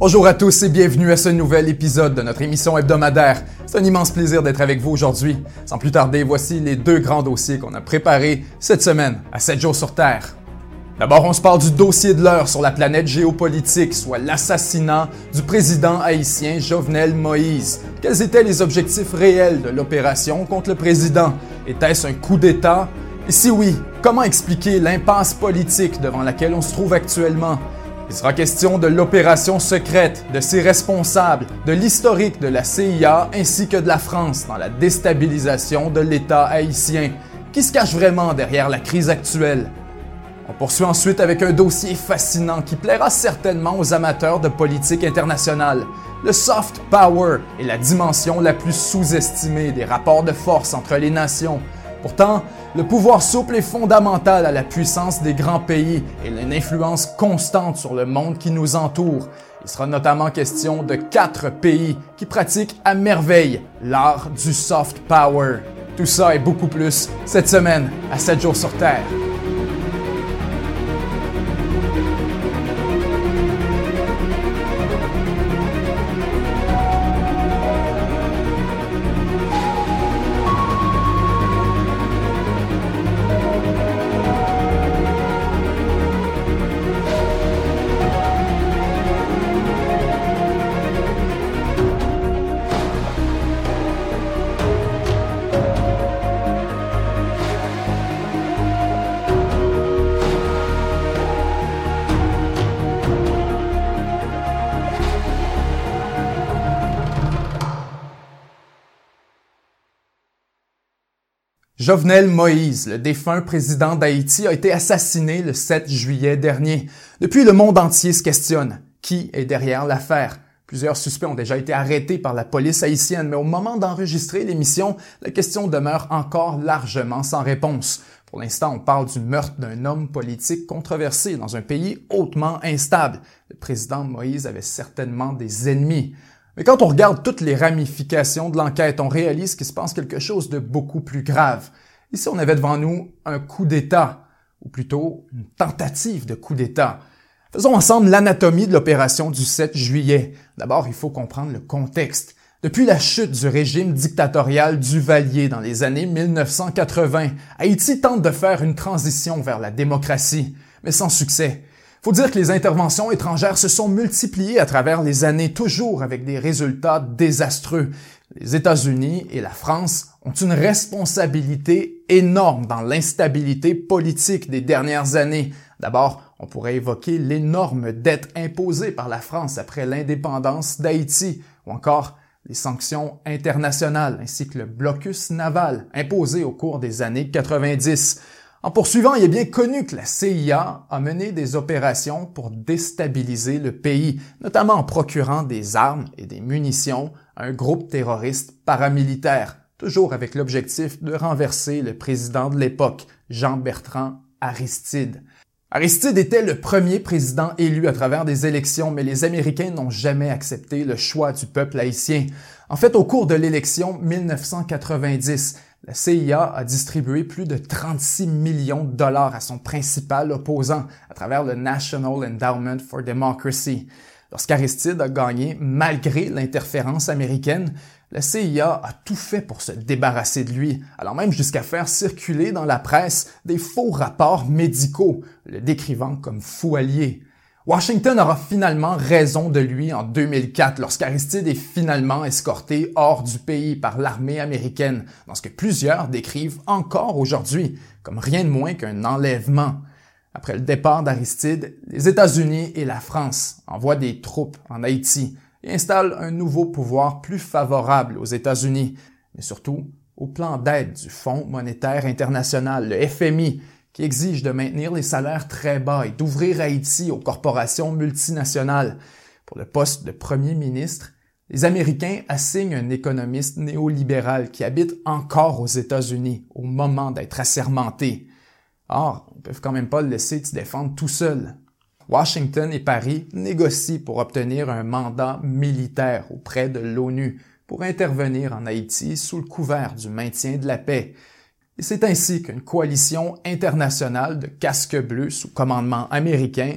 Bonjour à tous et bienvenue à ce nouvel épisode de notre émission hebdomadaire. C'est un immense plaisir d'être avec vous aujourd'hui. Sans plus tarder, voici les deux grands dossiers qu'on a préparés cette semaine à 7 jours sur Terre. D'abord, on se parle du dossier de l'heure sur la planète géopolitique, soit l'assassinat du président haïtien Jovenel Moïse. Quels étaient les objectifs réels de l'opération contre le président? Était-ce un coup d'État? Et si oui, comment expliquer l'impasse politique devant laquelle on se trouve actuellement? Il sera question de l'opération secrète, de ses responsables, de l'historique de la CIA ainsi que de la France dans la déstabilisation de l'État haïtien. Qui se cache vraiment derrière la crise actuelle? On poursuit ensuite avec un dossier fascinant qui plaira certainement aux amateurs de politique internationale. Le soft power est la dimension la plus sous-estimée des rapports de force entre les nations. Pourtant, le pouvoir souple est fondamental à la puissance des grands pays et une influence constante sur le monde qui nous entoure. Il sera notamment question de quatre pays qui pratiquent à merveille l'art du soft power. Tout ça et beaucoup plus cette semaine à 7 jours sur Terre. Jovenel Moïse, le défunt président d'Haïti, a été assassiné le 7 juillet dernier. Depuis, le monde entier se questionne. Qui est derrière l'affaire? Plusieurs suspects ont déjà été arrêtés par la police haïtienne, mais au moment d'enregistrer l'émission, la question demeure encore largement sans réponse. Pour l'instant, on parle du meurtre d'un homme politique controversé dans un pays hautement instable. Le président Moïse avait certainement des ennemis. Mais quand on regarde toutes les ramifications de l'enquête, on réalise qu'il se passe quelque chose de beaucoup plus grave. Ici, on avait devant nous un coup d'État, ou plutôt une tentative de coup d'État. Faisons ensemble l'anatomie de l'opération du 7 juillet. D'abord, il faut comprendre le contexte. Depuis la chute du régime dictatorial Duvalier dans les années 1980, Haïti tente de faire une transition vers la démocratie, mais sans succès. Faut dire que les interventions étrangères se sont multipliées à travers les années, toujours avec des résultats désastreux. Les États-Unis et la France ont une responsabilité énorme dans l'instabilité politique des dernières années. D'abord, on pourrait évoquer l'énorme dette imposée par la France après l'indépendance d'Haïti, ou encore les sanctions internationales ainsi que le blocus naval imposé au cours des années 90. En poursuivant, il est bien connu que la CIA a mené des opérations pour déstabiliser le pays, notamment en procurant des armes et des munitions à un groupe terroriste paramilitaire, toujours avec l'objectif de renverser le président de l'époque, Jean-Bertrand Aristide. Aristide était le premier président élu à travers des élections, mais les Américains n'ont jamais accepté le choix du peuple haïtien. En fait, au cours de l'élection 1990, la CIA a distribué plus de 36 millions de dollars à son principal opposant à travers le National Endowment for Democracy. Lorsqu'Aristide a gagné malgré l'interférence américaine, la CIA a tout fait pour se débarrasser de lui, allant même jusqu'à faire circuler dans la presse des faux rapports médicaux, le décrivant comme fou allié. Washington aura finalement raison de lui en 2004 lorsqu'Aristide est finalement escorté hors du pays par l'armée américaine, dans ce que plusieurs décrivent encore aujourd'hui comme rien de moins qu'un enlèvement. Après le départ d'Aristide, les États-Unis et la France envoient des troupes en Haïti et installent un nouveau pouvoir plus favorable aux États-Unis, mais surtout au plan d'aide du Fonds monétaire international, le FMI, qui exige de maintenir les salaires très bas et d'ouvrir Haïti aux corporations multinationales. Pour le poste de premier ministre, les Américains assignent un économiste néolibéral qui habite encore aux États-Unis au moment d'être assermenté. Or, ils peuvent quand même pas le laisser se défendre tout seul. Washington et Paris négocient pour obtenir un mandat militaire auprès de l'ONU pour intervenir en Haïti sous le couvert du maintien de la paix. Et c'est ainsi qu'une coalition internationale de casques bleus sous commandement américain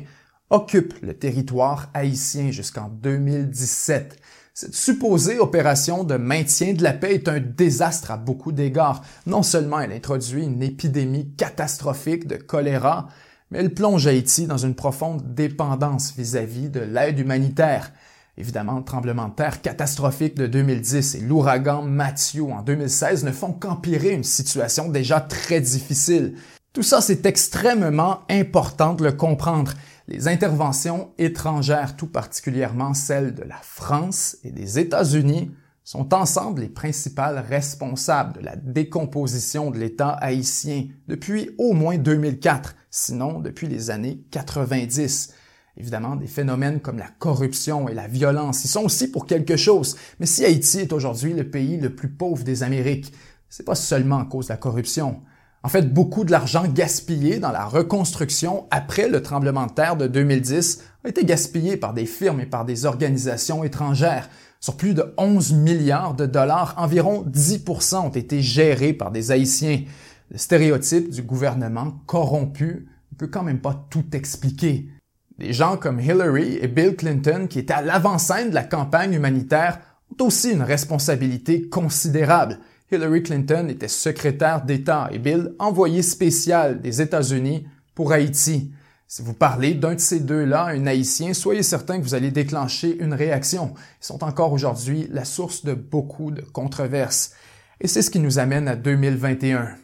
occupe le territoire haïtien jusqu'en 2017. Cette supposée opération de maintien de la paix est un désastre à beaucoup d'égards. Non seulement elle introduit une épidémie catastrophique de choléra, mais elle plonge Haïti dans une profonde dépendance vis-à-vis de l'aide humanitaire. Évidemment, le tremblement de terre catastrophique de 2010 et l'ouragan Matthew en 2016 ne font qu'empirer une situation déjà très difficile. Tout ça, c'est extrêmement important de le comprendre les interventions étrangères, tout particulièrement celles de la France et des États-Unis, sont ensemble les principales responsables de la décomposition de l'État haïtien depuis au moins 2004, sinon depuis les années 90. Évidemment, des phénomènes comme la corruption et la violence y sont aussi pour quelque chose, mais si Haïti est aujourd'hui le pays le plus pauvre des Amériques, c'est pas seulement à cause de la corruption. En fait, beaucoup de l'argent gaspillé dans la reconstruction après le tremblement de terre de 2010 a été gaspillé par des firmes et par des organisations étrangères. Sur plus de 11 milliards de dollars, environ 10% ont été gérés par des Haïtiens. Le stéréotype du gouvernement corrompu ne peut quand même pas tout expliquer. Des gens comme Hillary et Bill Clinton, qui étaient à l'avant-scène de la campagne humanitaire, ont aussi une responsabilité considérable. Hillary Clinton était secrétaire d'État et Bill envoyé spécial des États-Unis pour Haïti. Si vous parlez d'un de ces deux-là, un Haïtien, soyez certain que vous allez déclencher une réaction. Ils sont encore aujourd'hui la source de beaucoup de controverses. Et c'est ce qui nous amène à 2021.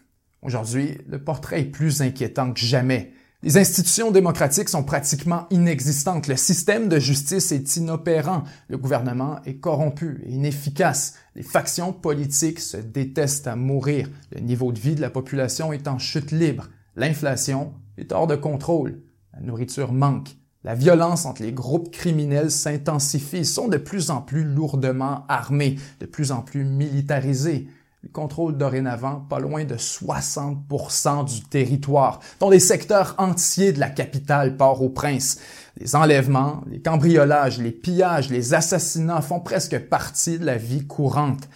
Aujourd'hui, le portrait est plus inquiétant que jamais. Les institutions démocratiques sont pratiquement inexistantes. Le système de justice est inopérant. Le gouvernement est corrompu et inefficace. Les factions politiques se détestent à mourir. Le niveau de vie de la population est en chute libre. L'inflation est hors de contrôle. La nourriture manque. La violence entre les groupes criminels s'intensifie, sont de plus en plus lourdement armés, de plus en plus militarisés. Contrôle dorénavant pas loin de 60% du territoire, dont des secteurs entiers de la capitale Port-au-Prince. Les enlèvements, les cambriolages, les pillages, les assassinats font presque partie de la vie courante.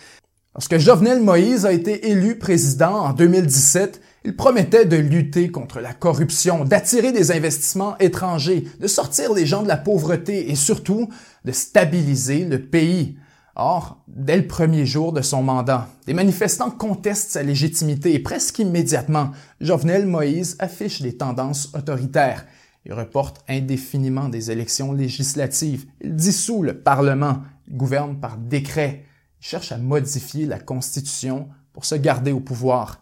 Lorsque Jovenel Moïse a été élu président en 2017, il promettait de lutter contre la corruption, d'attirer des investissements étrangers, de sortir les gens de la pauvreté et surtout de stabiliser le pays. Or, dès le premier jour de son mandat, des manifestants contestent sa légitimité et presque immédiatement, Jovenel Moïse affiche des tendances autoritaires. Il reporte indéfiniment des élections législatives. Il dissout le Parlement. Il gouverne par décret. Cherche à modifier la Constitution pour se garder au pouvoir.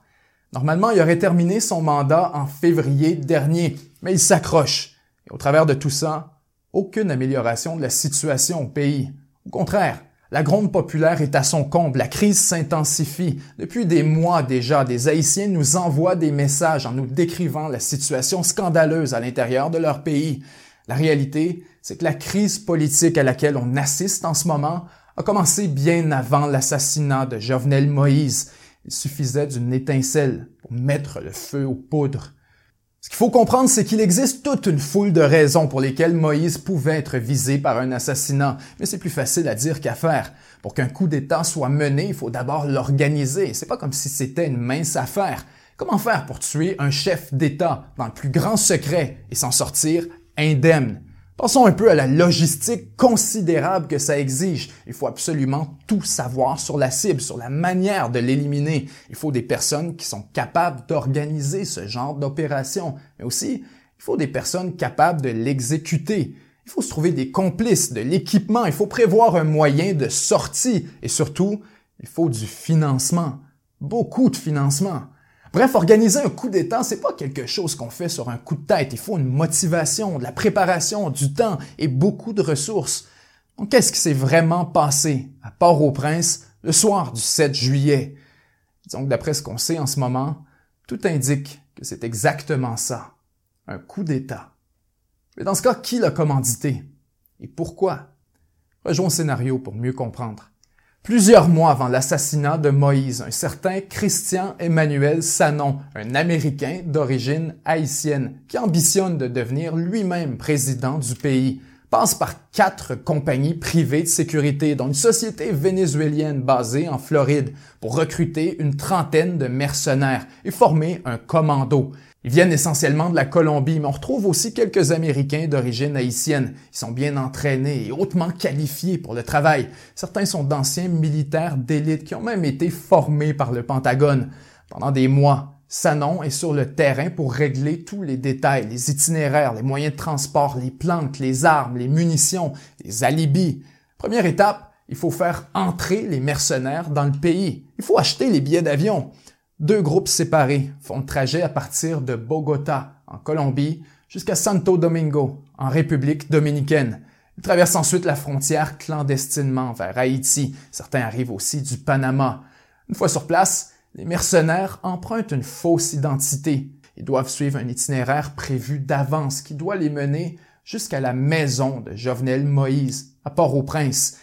Normalement, il aurait terminé son mandat en février dernier, mais il s'accroche. Et au travers de tout ça, aucune amélioration de la situation au pays. Au contraire, la gronde populaire est à son comble, la crise s'intensifie. Depuis des mois déjà, des Haïtiens nous envoient des messages en nous décrivant la situation scandaleuse à l'intérieur de leur pays. La réalité, c'est que la crise politique à laquelle on assiste en ce moment a commencé bien avant l'assassinat de Jovenel Moïse. Il suffisait d'une étincelle pour mettre le feu aux poudres. Ce qu'il faut comprendre, c'est qu'il existe toute une foule de raisons pour lesquelles Moïse pouvait être visé par un assassinat, mais c'est plus facile à dire qu'à faire. Pour qu'un coup d'État soit mené, il faut d'abord l'organiser. C'est pas comme si c'était une mince affaire. Comment faire pour tuer un chef d'État dans le plus grand secret et s'en sortir indemne? Pensons un peu à la logistique considérable que ça exige. Il faut absolument tout savoir sur la cible, sur la manière de l'éliminer. Il faut des personnes qui sont capables d'organiser ce genre d'opération, mais aussi il faut des personnes capables de l'exécuter. Il faut se trouver des complices, de l'équipement, il faut prévoir un moyen de sortie et surtout, il faut du financement. Beaucoup de financement. Bref, organiser un coup d'État, c'est pas quelque chose qu'on fait sur un coup de tête. Il faut une motivation, de la préparation, du temps et beaucoup de ressources. Donc, qu'est-ce qui s'est vraiment passé à Port-au-Prince le soir du 7 juillet? Donc, d'après ce qu'on sait en ce moment, tout indique que c'est exactement ça. Un coup d'État. Mais dans ce cas, qui l'a commandité? Et pourquoi? Rejoins le scénario pour mieux comprendre. Plusieurs mois avant l'assassinat de Moïse, un certain Christian Emmanuel Sanon, un Américain d'origine haïtienne, qui ambitionne de devenir lui-même président du pays, passe par quatre compagnies privées de sécurité, dont une société vénézuélienne basée en Floride, pour recruter une trentaine de mercenaires et former un commando. Ils viennent essentiellement de la Colombie, mais on retrouve aussi quelques Américains d'origine haïtienne. Ils sont bien entraînés et hautement qualifiés pour le travail. Certains sont d'anciens militaires d'élite qui ont même été formés par le Pentagone. Pendant des mois, Sanon est sur le terrain pour régler tous les détails, les itinéraires, les moyens de transport, les plantes, les armes, les munitions, les alibis. Première étape, il faut faire entrer les mercenaires dans le pays. Il faut acheter les billets d'avion. Deux groupes séparés font le trajet à partir de Bogota, en Colombie, jusqu'à Santo Domingo, en République dominicaine. Ils traversent ensuite la frontière clandestinement vers Haïti. Certains arrivent aussi du Panama. Une fois sur place, les mercenaires empruntent une fausse identité. Ils doivent suivre un itinéraire prévu d'avance qui doit les mener jusqu'à la maison de Jovenel Moïse, à Port-au-Prince.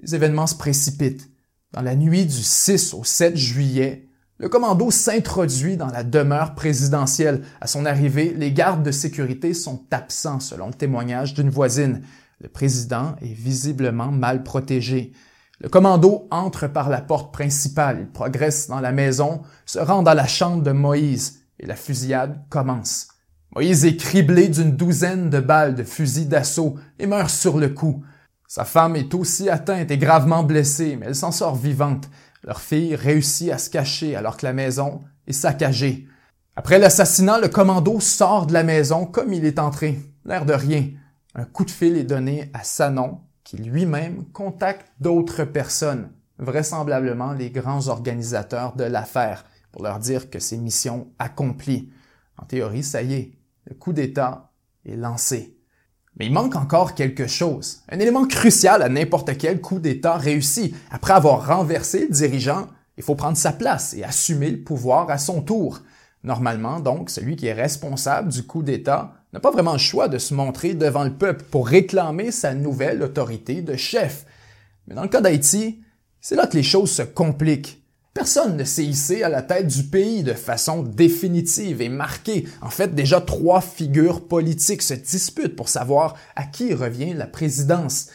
Les événements se précipitent. Dans la nuit du 6 au 7 juillet, le commando s'introduit dans la demeure présidentielle. À son arrivée, les gardes de sécurité sont absents, selon le témoignage d'une voisine. Le président est visiblement mal protégé. Le commando entre par la porte principale, il progresse dans la maison, se rend dans la chambre de Moïse, et la fusillade commence. Moïse est criblé d'une douzaine de balles de fusil d'assaut et meurt sur le coup. Sa femme est aussi atteinte et gravement blessée, mais elle s'en sort vivante. Leur fille réussit à se cacher alors que la maison est saccagée. Après l'assassinat, le commando sort de la maison comme il est entré, l'air de rien. Un coup de fil est donné à Sanon, qui lui-même contacte d'autres personnes, vraisemblablement les grands organisateurs de l'affaire, pour leur dire que c'est mission accomplie. En théorie, ça y est, le coup d'État est lancé. Mais il manque encore quelque chose, un élément crucial à n'importe quel coup d'État réussi. Après avoir renversé le dirigeant, il faut prendre sa place et assumer le pouvoir à son tour. Normalement, donc, celui qui est responsable du coup d'État n'a pas vraiment le choix de se montrer devant le peuple pour réclamer sa nouvelle autorité de chef. Mais dans le cas d'Haïti, c'est là que les choses se compliquent. Personne ne s'est hissé à la tête du pays de façon définitive et marquée. En fait, déjà trois figures politiques se disputent pour savoir à qui revient la présidence.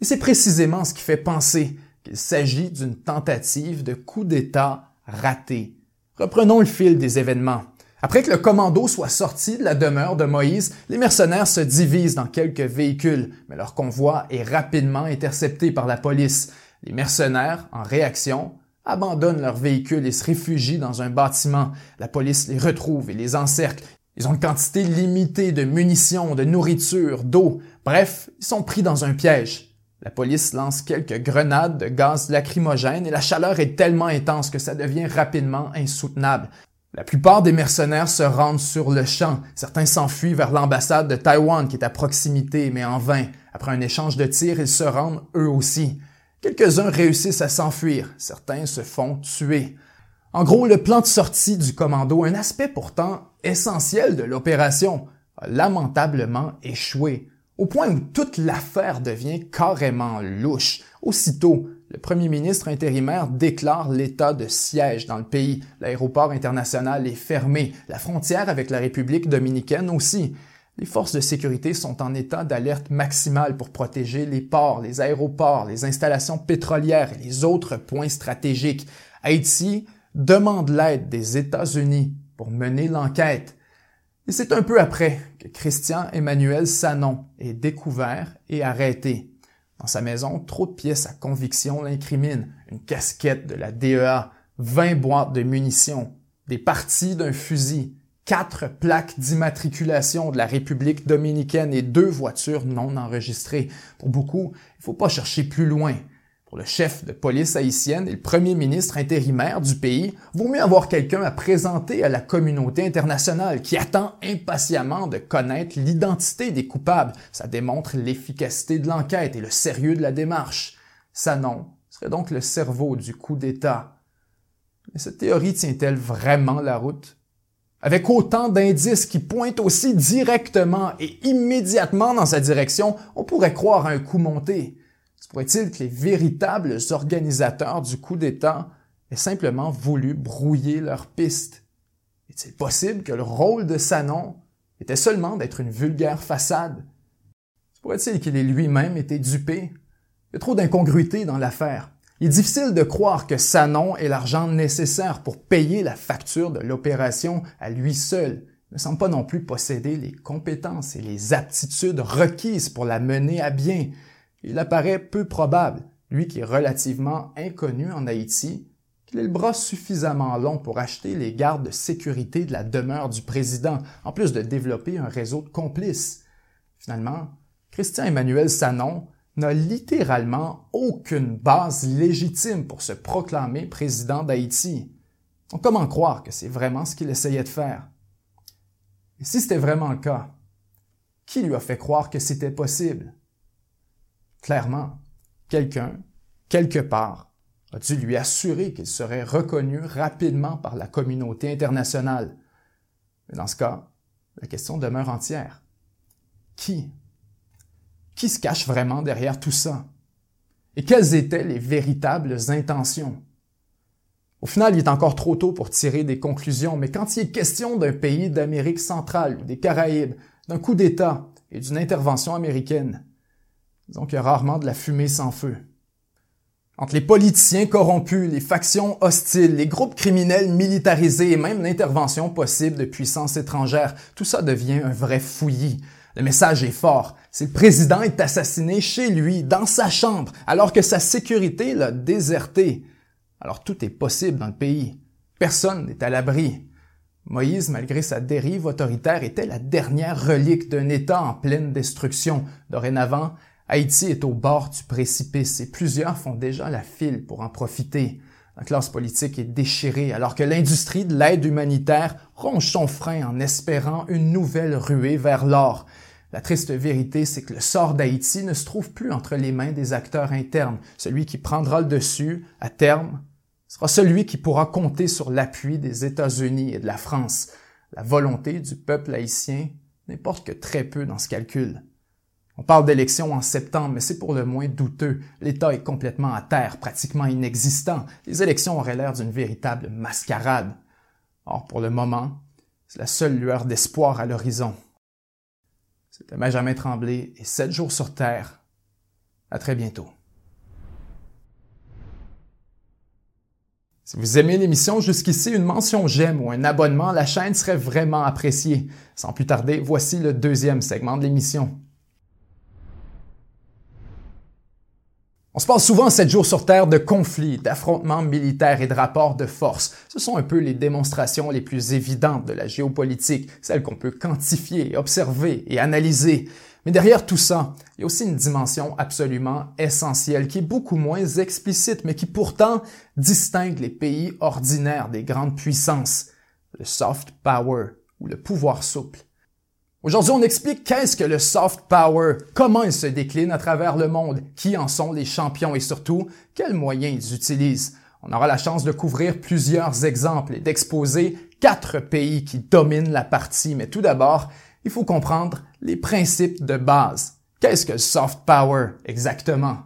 Et c'est précisément ce qui fait penser qu'il s'agit d'une tentative de coup d'État raté. Reprenons le fil des événements. Après que le commando soit sorti de la demeure de Moïse, les mercenaires se divisent dans quelques véhicules, mais leur convoi est rapidement intercepté par la police. Les mercenaires, en réaction, abandonnent leur véhicule et se réfugient dans un bâtiment. La police les retrouve et les encercle. Ils ont une quantité limitée de munitions, de nourriture, d'eau. Bref, ils sont pris dans un piège. La police lance quelques grenades de gaz lacrymogène et la chaleur est tellement intense que ça devient rapidement insoutenable. La plupart des mercenaires se rendent sur le champ. Certains s'enfuient vers l'ambassade de Taïwan qui est à proximité, mais en vain. Après un échange de tirs, ils se rendent eux aussi. Quelques-uns réussissent à s'enfuir, certains se font tuer. En gros, le plan de sortie du commando, un aspect pourtant essentiel de l'opération, a lamentablement échoué, au point où toute l'affaire devient carrément louche. Aussitôt, le premier ministre intérimaire déclare l'état de siège dans le pays. L'aéroport international est fermé, la frontière avec la République dominicaine aussi. Les forces de sécurité sont en état d'alerte maximale pour protéger les ports, les aéroports, les installations pétrolières et les autres points stratégiques. Haïti demande l'aide des États-Unis pour mener l'enquête. Et c'est un peu après que Christian Emmanuel Sanon est découvert et arrêté. Dans sa maison, trop de pièces à conviction l'incriminent. Une casquette de la DEA, 20 boîtes de munitions, des parties d'un fusil, quatre plaques d'immatriculation de la République dominicaine et deux voitures non enregistrées. Pour beaucoup, il ne faut pas chercher plus loin. Pour le chef de police haïtienne et le premier ministre intérimaire du pays, vaut mieux avoir quelqu'un à présenter à la communauté internationale qui attend impatiemment de connaître l'identité des coupables. Ça démontre l'efficacité de l'enquête et le sérieux de la démarche. Sanon serait donc le cerveau du coup d'État. Mais cette théorie tient-elle vraiment la route? Avec autant d'indices qui pointent aussi directement et immédiatement dans sa direction, on pourrait croire à un coup monté. Se pourrait-il que les véritables organisateurs du coup d'État aient simplement voulu brouiller leur piste? Est-il possible que le rôle de Sanon était seulement d'être une vulgaire façade? Se pourrait-il qu'il ait lui-même été dupé? Il y a trop d'incongruités dans l'affaire. Il est difficile de croire que Sanon ait l'argent nécessaire pour payer la facture de l'opération à lui seul. ne semble pas non plus posséder les compétences et les aptitudes requises pour la mener à bien. Il apparaît peu probable, lui qui est relativement inconnu en Haïti, qu'il ait le bras suffisamment long pour acheter les gardes de sécurité de la demeure du président, en plus de développer un réseau de complices. Finalement, Christian Emmanuel Sanon n'a littéralement aucune base légitime pour se proclamer président d'Haïti. Comment croire que c'est vraiment ce qu'il essayait de faire? Et si c'était vraiment le cas, qui lui a fait croire que c'était possible? Clairement, quelqu'un, quelque part, a dû lui assurer qu'il serait reconnu rapidement par la communauté internationale. Mais dans ce cas, la question demeure entière. Qui? Qui se cache vraiment derrière tout ça? Et quelles étaient les véritables intentions? Au final, il est encore trop tôt pour tirer des conclusions, mais quand il est question d'un pays d'Amérique centrale ou des Caraïbes, d'un coup d'État et d'une intervention américaine, disons qu'il y a rarement de la fumée sans feu. Entre les politiciens corrompus, les factions hostiles, les groupes criminels militarisés et même l'intervention possible de puissances étrangères, tout ça devient un vrai fouillis. Le message est fort. Si le président est assassiné chez lui, dans sa chambre, alors que sa sécurité l'a déserté, alors tout est possible dans le pays. Personne n'est à l'abri. Moïse, malgré sa dérive autoritaire, était la dernière relique d'un État en pleine destruction. Dorénavant, Haïti est au bord du précipice et plusieurs font déjà la file pour en profiter. La classe politique est déchirée alors que l'industrie de l'aide humanitaire ronge son frein en espérant une nouvelle ruée vers l'or. La triste vérité, c'est que le sort d'Haïti ne se trouve plus entre les mains des acteurs internes. Celui qui prendra le dessus, à terme, sera celui qui pourra compter sur l'appui des États-Unis et de la France. La volonté du peuple haïtien n'importe que très peu dans ce calcul. On parle d'élections en septembre, mais c'est pour le moins douteux. L'État est complètement à terre, pratiquement inexistant. Les élections auraient l'air d'une véritable mascarade. Or, pour le moment, c'est la seule lueur d'espoir à l'horizon. C'était Benjamin Tremblay et 7 jours sur Terre. À très bientôt. Si vous aimez l'émission jusqu'ici, une mention j'aime ou un abonnement la chaîne serait vraiment apprécié. Sans plus tarder, voici le deuxième segment de l'émission. On se passe souvent sept jours sur Terre de conflits, d'affrontements militaires et de rapports de force. Ce sont un peu les démonstrations les plus évidentes de la géopolitique, celles qu'on peut quantifier, observer et analyser. Mais derrière tout ça, il y a aussi une dimension absolument essentielle qui est beaucoup moins explicite, mais qui pourtant distingue les pays ordinaires des grandes puissances, le soft power ou le pouvoir souple. Aujourd'hui, on explique qu'est-ce que le soft power, comment il se décline à travers le monde, qui en sont les champions et surtout quels moyens ils utilisent. On aura la chance de couvrir plusieurs exemples et d'exposer quatre pays qui dominent la partie, mais tout d'abord, il faut comprendre les principes de base. Qu'est-ce que le soft power exactement?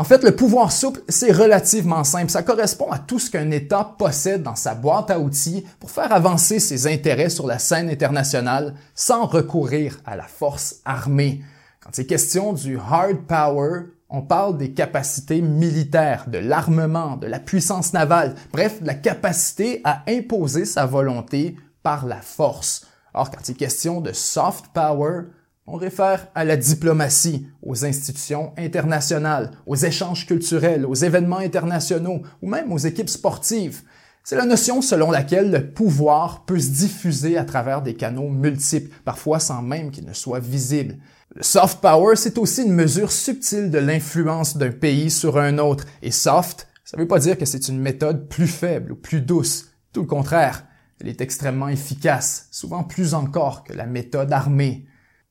En fait, le pouvoir souple, c'est relativement simple. Ça correspond à tout ce qu'un État possède dans sa boîte à outils pour faire avancer ses intérêts sur la scène internationale sans recourir à la force armée. Quand c'est question du hard power, on parle des capacités militaires, de l'armement, de la puissance navale, bref, de la capacité à imposer sa volonté par la force. Or, quand il est question de soft power, on réfère à la diplomatie, aux institutions internationales, aux échanges culturels, aux événements internationaux ou même aux équipes sportives. C'est la notion selon laquelle le pouvoir peut se diffuser à travers des canaux multiples, parfois sans même qu'il ne soit visible. Le soft power, c'est aussi une mesure subtile de l'influence d'un pays sur un autre. Et soft, ça ne veut pas dire que c'est une méthode plus faible ou plus douce. Tout le contraire. Elle est extrêmement efficace, souvent plus encore que la méthode armée.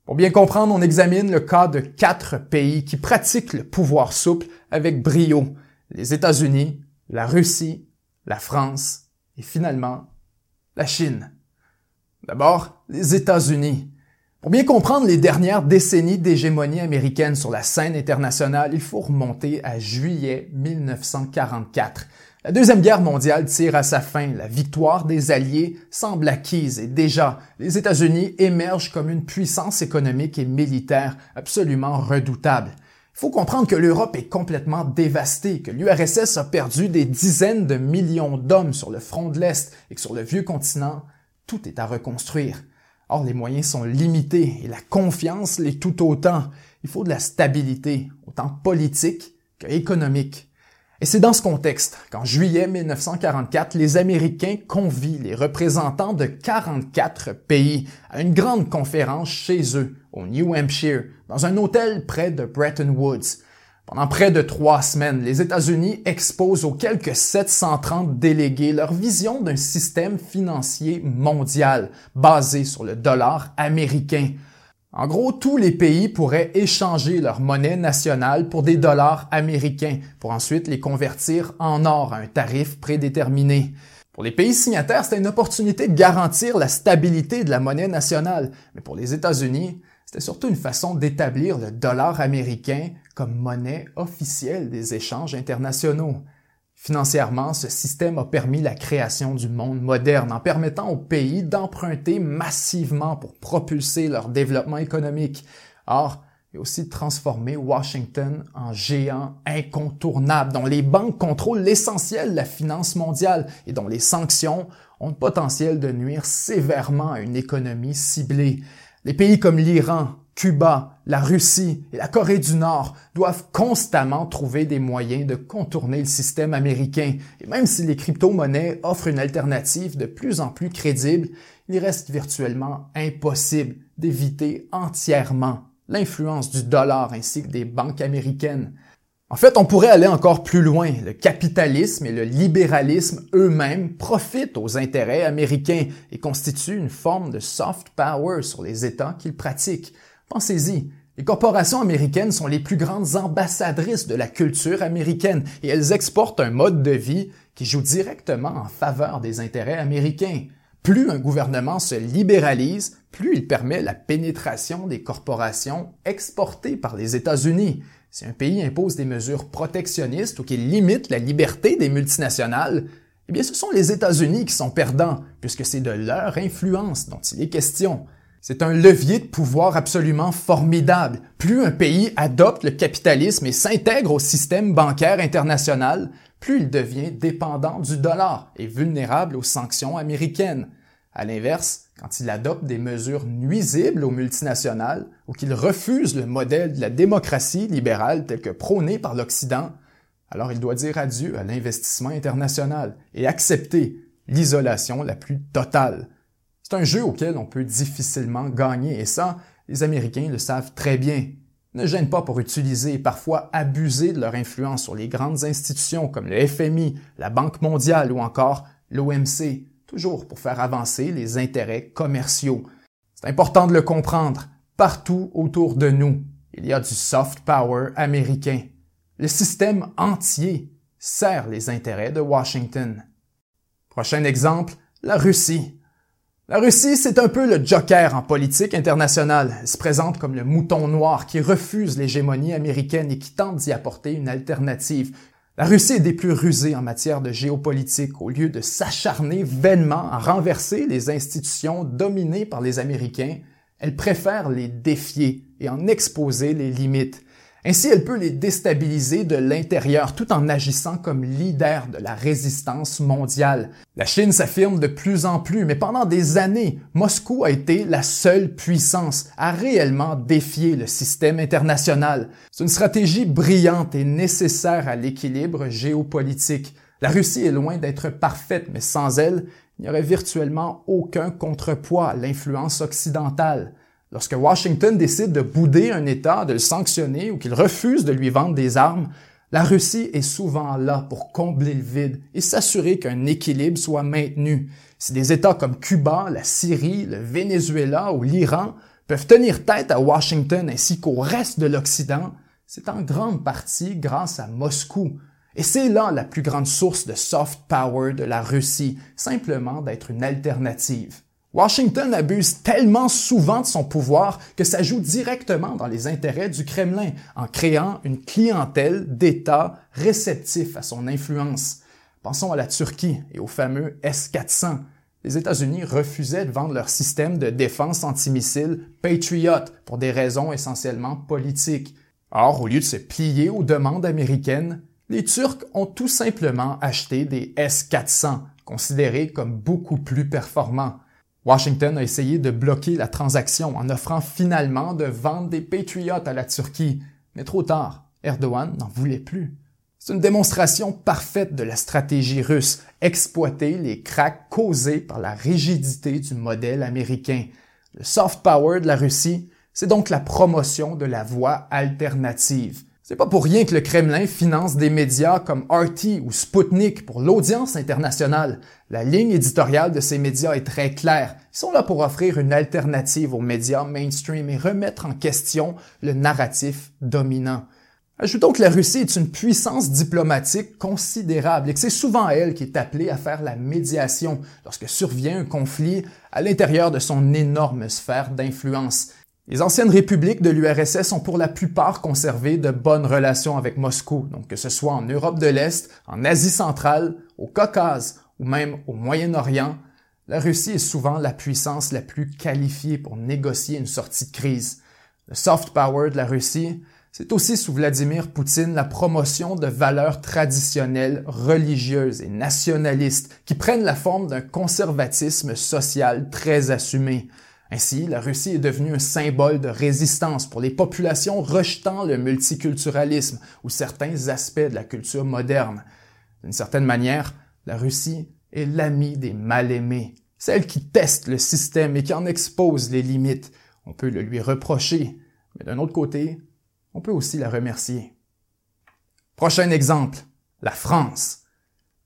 Pour bien comprendre, on examine le cas de quatre pays qui pratiquent le pouvoir souple avec brio. Les États-Unis, la Russie, la France et finalement la Chine. D'abord, les États-Unis. Pour bien comprendre les dernières décennies d'hégémonie américaine sur la scène internationale, il faut remonter à juillet 1944. La Deuxième Guerre mondiale tire à sa fin, la victoire des Alliés semble acquise et déjà, les États-Unis émergent comme une puissance économique et militaire absolument redoutable. Il faut comprendre que l'Europe est complètement dévastée, que l'URSS a perdu des dizaines de millions d'hommes sur le front de l'Est et que sur le vieux continent, tout est à reconstruire. Or, les moyens sont limités et la confiance l'est tout autant. Il faut de la stabilité, autant politique qu'économique. Et c'est dans ce contexte qu'en juillet 1944, les Américains convient les représentants de 44 pays à une grande conférence chez eux, au New Hampshire, dans un hôtel près de Bretton Woods. Pendant près de trois semaines, les États-Unis exposent aux quelques 730 délégués leur vision d'un système financier mondial basé sur le dollar américain. En gros, tous les pays pourraient échanger leur monnaie nationale pour des dollars américains pour ensuite les convertir en or à un tarif prédéterminé. Pour les pays signataires, c'était une opportunité de garantir la stabilité de la monnaie nationale, mais pour les États-Unis, c'était surtout une façon d'établir le dollar américain comme monnaie officielle des échanges internationaux. Financièrement, ce système a permis la création du monde moderne en permettant aux pays d'emprunter massivement pour propulser leur développement économique. Or, il a aussi transformé Washington en géant incontournable dont les banques contrôlent l'essentiel de la finance mondiale et dont les sanctions ont le potentiel de nuire sévèrement à une économie ciblée. Les pays comme l'Iran, Cuba, la Russie et la Corée du Nord doivent constamment trouver des moyens de contourner le système américain. Et même si les crypto-monnaies offrent une alternative de plus en plus crédible, il reste virtuellement impossible d'éviter entièrement l'influence du dollar ainsi que des banques américaines. En fait, on pourrait aller encore plus loin. Le capitalisme et le libéralisme eux-mêmes profitent aux intérêts américains et constituent une forme de soft power sur les États qu'ils pratiquent. Pensez-y, les corporations américaines sont les plus grandes ambassadrices de la culture américaine et elles exportent un mode de vie qui joue directement en faveur des intérêts américains. Plus un gouvernement se libéralise, plus il permet la pénétration des corporations exportées par les États-Unis. Si un pays impose des mesures protectionnistes ou qu'il limite la liberté des multinationales, eh bien ce sont les États-Unis qui sont perdants, puisque c'est de leur influence dont il est question. C'est un levier de pouvoir absolument formidable. Plus un pays adopte le capitalisme et s'intègre au système bancaire international, plus il devient dépendant du dollar et vulnérable aux sanctions américaines. À l'inverse, quand il adopte des mesures nuisibles aux multinationales ou qu'il refuse le modèle de la démocratie libérale tel que prôné par l'Occident, alors il doit dire adieu à l'investissement international et accepter l'isolation la plus totale. C'est un jeu auquel on peut difficilement gagner et ça, les Américains le savent très bien. Ne gênent pas pour utiliser et parfois abuser de leur influence sur les grandes institutions comme le FMI, la Banque mondiale ou encore l'OMC toujours pour faire avancer les intérêts commerciaux. C'est important de le comprendre. Partout autour de nous, il y a du soft power américain. Le système entier sert les intérêts de Washington. Prochain exemple, la Russie. La Russie, c'est un peu le joker en politique internationale. Elle se présente comme le mouton noir qui refuse l'hégémonie américaine et qui tente d'y apporter une alternative. La Russie est des plus rusées en matière de géopolitique. Au lieu de s'acharner vainement à renverser les institutions dominées par les Américains, elle préfère les défier et en exposer les limites. Ainsi, elle peut les déstabiliser de l'intérieur tout en agissant comme leader de la résistance mondiale. La Chine s'affirme de plus en plus, mais pendant des années, Moscou a été la seule puissance à réellement défier le système international. C'est une stratégie brillante et nécessaire à l'équilibre géopolitique. La Russie est loin d'être parfaite, mais sans elle, il n'y aurait virtuellement aucun contrepoids à l'influence occidentale. Lorsque Washington décide de bouder un État, de le sanctionner ou qu'il refuse de lui vendre des armes, la Russie est souvent là pour combler le vide et s'assurer qu'un équilibre soit maintenu. Si des États comme Cuba, la Syrie, le Venezuela ou l'Iran peuvent tenir tête à Washington ainsi qu'au reste de l'Occident, c'est en grande partie grâce à Moscou. Et c'est là la plus grande source de soft power de la Russie, simplement d'être une alternative. Washington abuse tellement souvent de son pouvoir que ça joue directement dans les intérêts du Kremlin en créant une clientèle d'États réceptifs à son influence. Pensons à la Turquie et au fameux S-400. Les États-Unis refusaient de vendre leur système de défense antimissile Patriot pour des raisons essentiellement politiques. Or, au lieu de se plier aux demandes américaines, les Turcs ont tout simplement acheté des S-400, considérés comme beaucoup plus performants. Washington a essayé de bloquer la transaction en offrant finalement de vendre des Patriots à la Turquie, mais trop tard, Erdogan n'en voulait plus. C'est une démonstration parfaite de la stratégie russe, exploiter les cracks causés par la rigidité du modèle américain. Le soft power de la Russie, c'est donc la promotion de la voie alternative. C'est pas pour rien que le Kremlin finance des médias comme RT ou Sputnik pour l'audience internationale. La ligne éditoriale de ces médias est très claire. Ils sont là pour offrir une alternative aux médias mainstream et remettre en question le narratif dominant. Ajoutons que la Russie est une puissance diplomatique considérable et que c'est souvent elle qui est appelée à faire la médiation lorsque survient un conflit à l'intérieur de son énorme sphère d'influence. Les anciennes républiques de l'URSS ont pour la plupart conservé de bonnes relations avec Moscou, donc que ce soit en Europe de l'Est, en Asie centrale, au Caucase ou même au Moyen-Orient, la Russie est souvent la puissance la plus qualifiée pour négocier une sortie de crise. Le soft power de la Russie, c'est aussi sous Vladimir Poutine la promotion de valeurs traditionnelles, religieuses et nationalistes qui prennent la forme d'un conservatisme social très assumé. Ainsi, la Russie est devenue un symbole de résistance pour les populations rejetant le multiculturalisme ou certains aspects de la culture moderne. D'une certaine manière, la Russie est l'ami des mal-aimés, celle qui teste le système et qui en expose les limites. On peut le lui reprocher, mais d'un autre côté, on peut aussi la remercier. Prochain exemple, la France.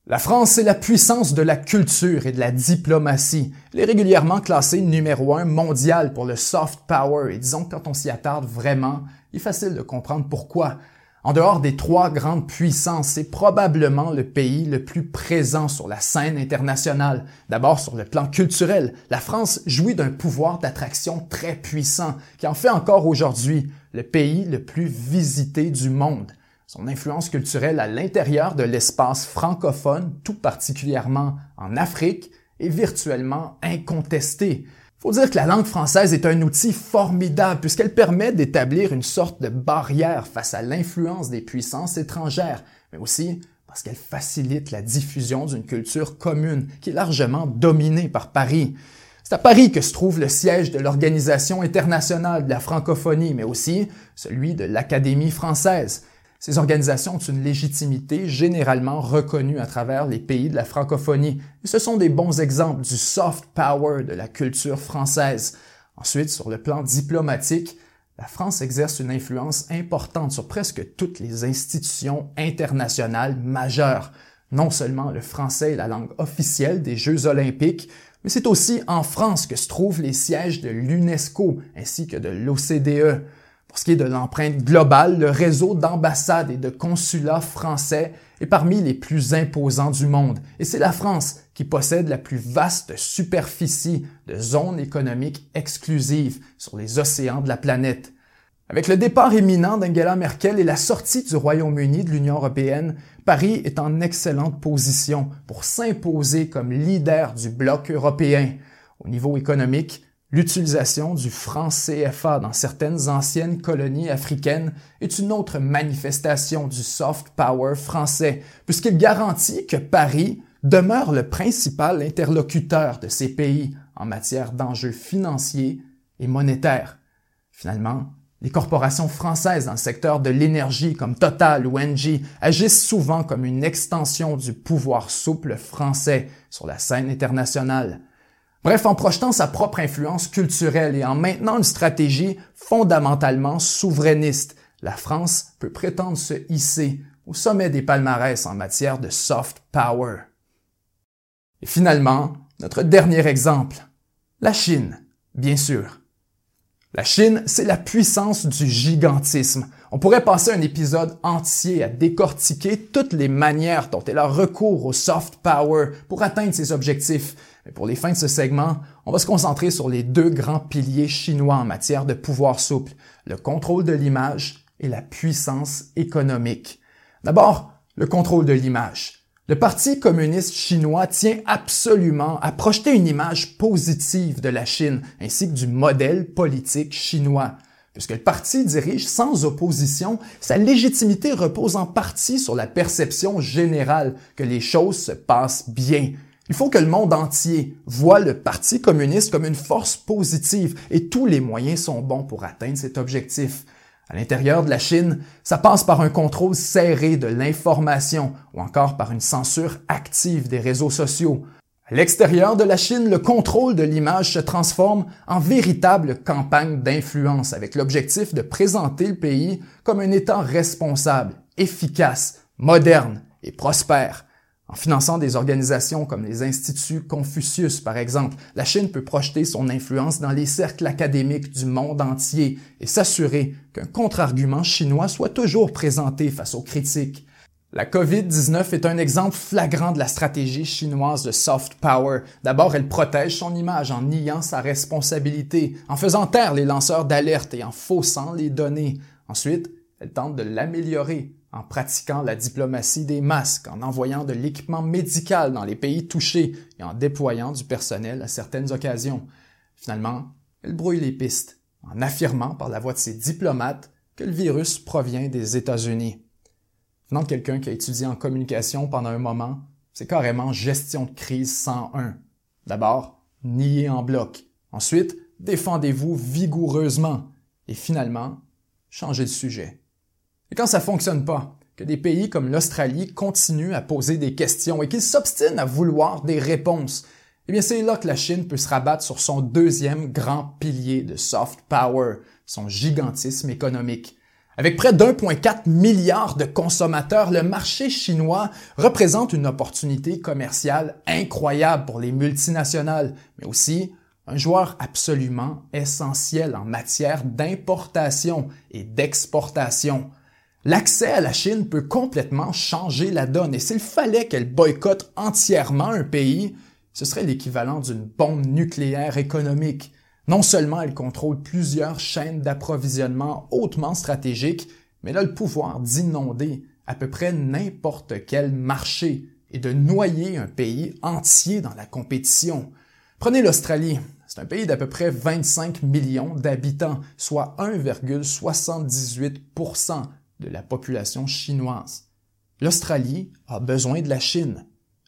La France, c'est la puissance de la culture et de la diplomatie. Elle est régulièrement classée numéro un mondial pour le soft power et disons que quand on s'y attarde vraiment, il est facile de comprendre pourquoi. En dehors des trois grandes puissances, c'est probablement le pays le plus présent sur la scène internationale. D'abord sur le plan culturel, la France jouit d'un pouvoir d'attraction très puissant qui en fait encore aujourd'hui le pays le plus visité du monde. Son influence culturelle à l'intérieur de l'espace francophone, tout particulièrement en Afrique, est virtuellement incontestée. Faut dire que la langue française est un outil formidable puisqu'elle permet d'établir une sorte de barrière face à l'influence des puissances étrangères, mais aussi parce qu'elle facilite la diffusion d'une culture commune qui est largement dominée par Paris. C'est à Paris que se trouve le siège de l'Organisation internationale de la francophonie, mais aussi celui de l'Académie française. Ces organisations ont une légitimité généralement reconnue à travers les pays de la francophonie. Et ce sont des bons exemples du soft power de la culture française. Ensuite, sur le plan diplomatique, la France exerce une influence importante sur presque toutes les institutions internationales majeures. Non seulement le français est la langue officielle des Jeux olympiques, mais c'est aussi en France que se trouvent les sièges de l'UNESCO ainsi que de l'OCDE. Pour ce qui est de l'empreinte globale, le réseau d'ambassades et de consulats français est parmi les plus imposants du monde. Et c'est la France qui possède la plus vaste superficie de zones économiques exclusives sur les océans de la planète. Avec le départ imminent d'Angela Merkel et la sortie du Royaume-Uni de l'Union européenne, Paris est en excellente position pour s'imposer comme leader du bloc européen. Au niveau économique, L'utilisation du franc CFA dans certaines anciennes colonies africaines est une autre manifestation du soft power français, puisqu'il garantit que Paris demeure le principal interlocuteur de ces pays en matière d'enjeux financiers et monétaires. Finalement, les corporations françaises dans le secteur de l'énergie comme Total ou Engie agissent souvent comme une extension du pouvoir souple français sur la scène internationale. Bref, en projetant sa propre influence culturelle et en maintenant une stratégie fondamentalement souverainiste, la France peut prétendre se hisser au sommet des palmarès en matière de soft power. Et finalement, notre dernier exemple, la Chine, bien sûr. La Chine, c'est la puissance du gigantisme. On pourrait passer un épisode entier à décortiquer toutes les manières dont elle a recours au soft power pour atteindre ses objectifs, mais pour les fins de ce segment, on va se concentrer sur les deux grands piliers chinois en matière de pouvoir souple, le contrôle de l'image et la puissance économique. D'abord, le contrôle de l'image. Le Parti communiste chinois tient absolument à projeter une image positive de la Chine ainsi que du modèle politique chinois. Puisque le parti dirige sans opposition, sa légitimité repose en partie sur la perception générale que les choses se passent bien, Il faut que le monde entier voit le Parti communiste comme une force positive et tous les moyens sont bons pour atteindre cet objectif. À l'intérieur de la Chine, ça passe par un contrôle serré de l'information ou encore par une censure active des réseaux sociaux. À l'extérieur de la Chine, le contrôle de l'image se transforme en véritable campagne d'influence avec l'objectif de présenter le pays comme un État responsable, efficace, moderne et prospère. En finançant des organisations comme les Instituts Confucius, par exemple, la Chine peut projeter son influence dans les cercles académiques du monde entier et s'assurer qu'un contre-argument chinois soit toujours présenté face aux critiques. La COVID-19 est un exemple flagrant de la stratégie chinoise de soft power. D'abord, elle protège son image en niant sa responsabilité, en faisant taire les lanceurs d'alerte et en faussant les données. Ensuite, elle tente de l'améliorer en pratiquant la diplomatie des masques, en envoyant de l'équipement médical dans les pays touchés et en déployant du personnel à certaines occasions. Finalement, elle brouille les pistes en affirmant par la voix de ses diplomates que le virus provient des États-Unis. Venant quelqu'un qui a étudié en communication pendant un moment, c'est carrément gestion de crise 101. D'abord, nier en bloc. Ensuite, défendez-vous vigoureusement. Et finalement, changez de sujet. Et quand ça fonctionne pas, que des pays comme l'Australie continuent à poser des questions et qu'ils s'obstinent à vouloir des réponses, eh bien c'est là que la Chine peut se rabattre sur son deuxième grand pilier de soft power, son gigantisme économique. Avec près d'1,4 milliard de consommateurs, le marché chinois représente une opportunité commerciale incroyable pour les multinationales, mais aussi un joueur absolument essentiel en matière d'importation et d'exportation. L'accès à la Chine peut complètement changer la donne et s'il fallait qu'elle boycotte entièrement un pays, ce serait l'équivalent d'une bombe nucléaire économique. Non seulement elle contrôle plusieurs chaînes d'approvisionnement hautement stratégiques, mais elle a le pouvoir d'inonder à peu près n'importe quel marché et de noyer un pays entier dans la compétition. Prenez l'Australie. C'est un pays d'à peu près 25 millions d'habitants, soit 1,78 de la population chinoise. L'Australie a besoin de la Chine.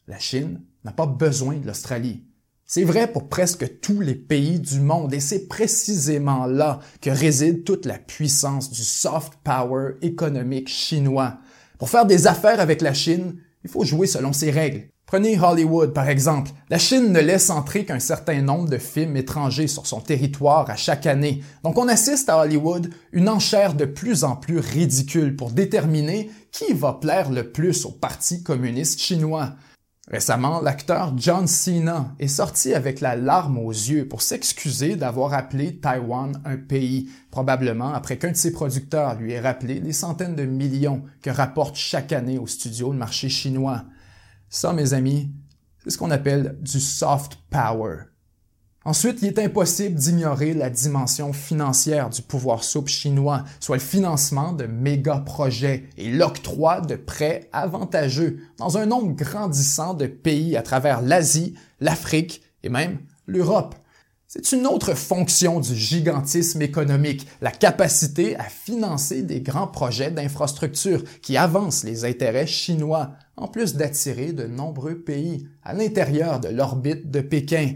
La Chine n'a pas besoin de l'Australie. C'est vrai pour presque tous les pays du monde et c'est précisément là que réside toute la puissance du soft power économique chinois. Pour faire des affaires avec la Chine, il faut jouer selon ses règles. Prenez Hollywood, par exemple. La Chine ne laisse entrer qu'un certain nombre de films étrangers sur son territoire à chaque année. Donc on assiste à Hollywood une enchère de plus en plus ridicule pour déterminer qui va plaire le plus au Parti communiste chinois. Récemment, l'acteur John Cena est sorti avec la larme aux yeux pour s'excuser d'avoir appelé Taïwan un pays, probablement après qu'un de ses producteurs lui ait rappelé les centaines de millions que rapporte chaque année au studio le marché chinois. Ça, mes amis, c'est ce qu'on appelle du soft power. Ensuite, il est impossible d'ignorer la dimension financière du pouvoir souple chinois, soit le financement de méga projets et l'octroi de prêts avantageux dans un nombre grandissant de pays à travers l'Asie, l'Afrique et même l'Europe. C'est une autre fonction du gigantisme économique, la capacité à financer des grands projets d'infrastructure qui avancent les intérêts chinois, en plus d'attirer de nombreux pays à l'intérieur de l'orbite de Pékin.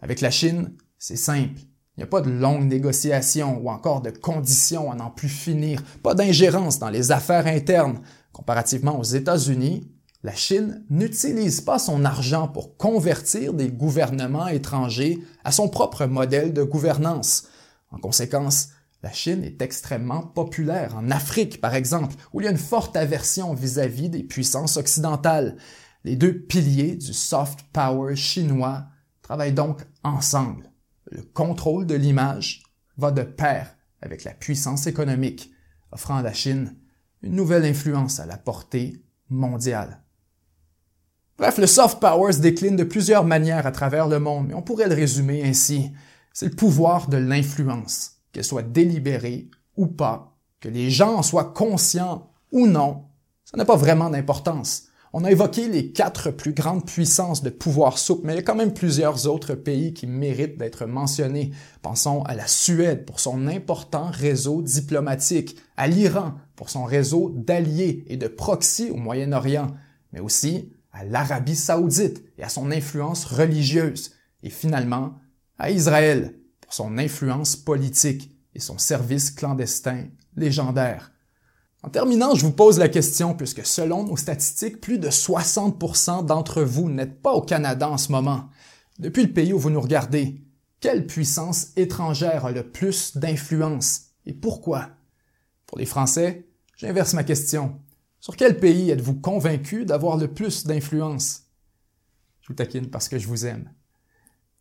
Avec la Chine, c'est simple. Il n'y a pas de longues négociations ou encore de conditions à n'en plus finir, pas d'ingérence dans les affaires internes. Comparativement aux États-Unis, la Chine n'utilise pas son argent pour convertir des gouvernements étrangers à son propre modèle de gouvernance. En conséquence, la Chine est extrêmement populaire en Afrique, par exemple, où il y a une forte aversion vis-à-vis des puissances occidentales. Les deux piliers du soft power chinois travaillent donc ensemble. Le contrôle de l'image va de pair avec la puissance économique, offrant à la Chine une nouvelle influence à la portée mondiale. Bref, le soft power se décline de plusieurs manières à travers le monde, mais on pourrait le résumer ainsi. C'est le pouvoir de l'influence, qu'elle soit délibérée ou pas, que les gens en soient conscients ou non, ça n'a pas vraiment d'importance. On a évoqué les quatre plus grandes puissances de pouvoir souple, mais il y a quand même plusieurs autres pays qui méritent d'être mentionnés. Pensons à la Suède pour son important réseau diplomatique, à l'Iran pour son réseau d'alliés et de proxy au Moyen-Orient, mais aussi à l'Arabie saoudite et à son influence religieuse, et finalement à Israël son influence politique et son service clandestin légendaire. En terminant, je vous pose la question, puisque selon nos statistiques, plus de 60% d'entre vous n'êtes pas au Canada en ce moment. Depuis le pays où vous nous regardez, quelle puissance étrangère a le plus d'influence et pourquoi? Pour les Français, j'inverse ma question. Sur quel pays êtes-vous convaincu d'avoir le plus d'influence? Je vous taquine parce que je vous aime.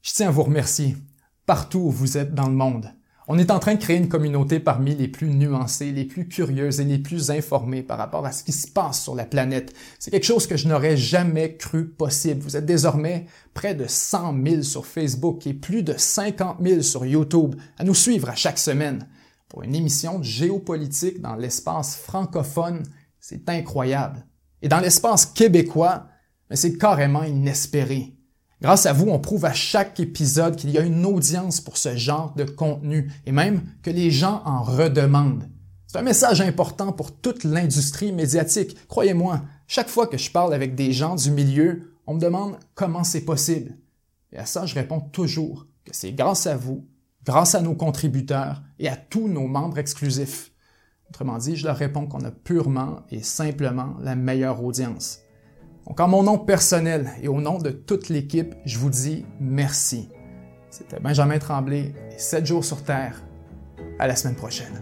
Je tiens à vous remercier, partout où vous êtes dans le monde. On est en train de créer une communauté parmi les plus nuancées, les plus curieuses et les plus informées par rapport à ce qui se passe sur la planète. C'est quelque chose que je n'aurais jamais cru possible. Vous êtes désormais près de 100 000 sur Facebook et plus de 50 000 sur YouTube à nous suivre à chaque semaine. Pour une émission de géopolitique dans l'espace francophone, c'est incroyable. Et dans l'espace québécois, c'est carrément inespéré. Grâce à vous, on prouve à chaque épisode qu'il y a une audience pour ce genre de contenu et même que les gens en redemandent. C'est un message important pour toute l'industrie médiatique. Croyez-moi, chaque fois que je parle avec des gens du milieu, on me demande comment c'est possible. Et à ça, je réponds toujours que c'est grâce à vous, grâce à nos contributeurs et à tous nos membres exclusifs. Autrement dit, je leur réponds qu'on a purement et simplement la meilleure audience. Donc, en mon nom personnel et au nom de toute l'équipe, je vous dis merci. C'était Benjamin Tremblay et 7 jours sur Terre. À la semaine prochaine.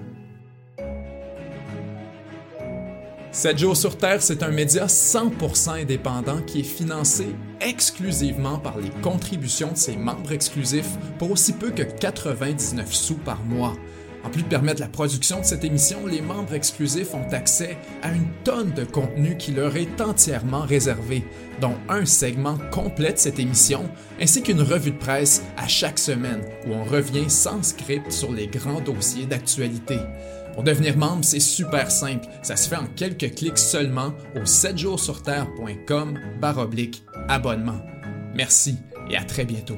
7 jours sur Terre, c'est un média 100% indépendant qui est financé exclusivement par les contributions de ses membres exclusifs pour aussi peu que 99 sous par mois. En plus de permettre la production de cette émission, les membres exclusifs ont accès à une tonne de contenu qui leur est entièrement réservé, dont un segment complet cette émission, ainsi qu'une revue de presse à chaque semaine où on revient sans script sur les grands dossiers d'actualité. Pour devenir membre, c'est super simple. Ça se fait en quelques clics seulement au 7jourssurterre.com baroblique abonnement. Merci et à très bientôt.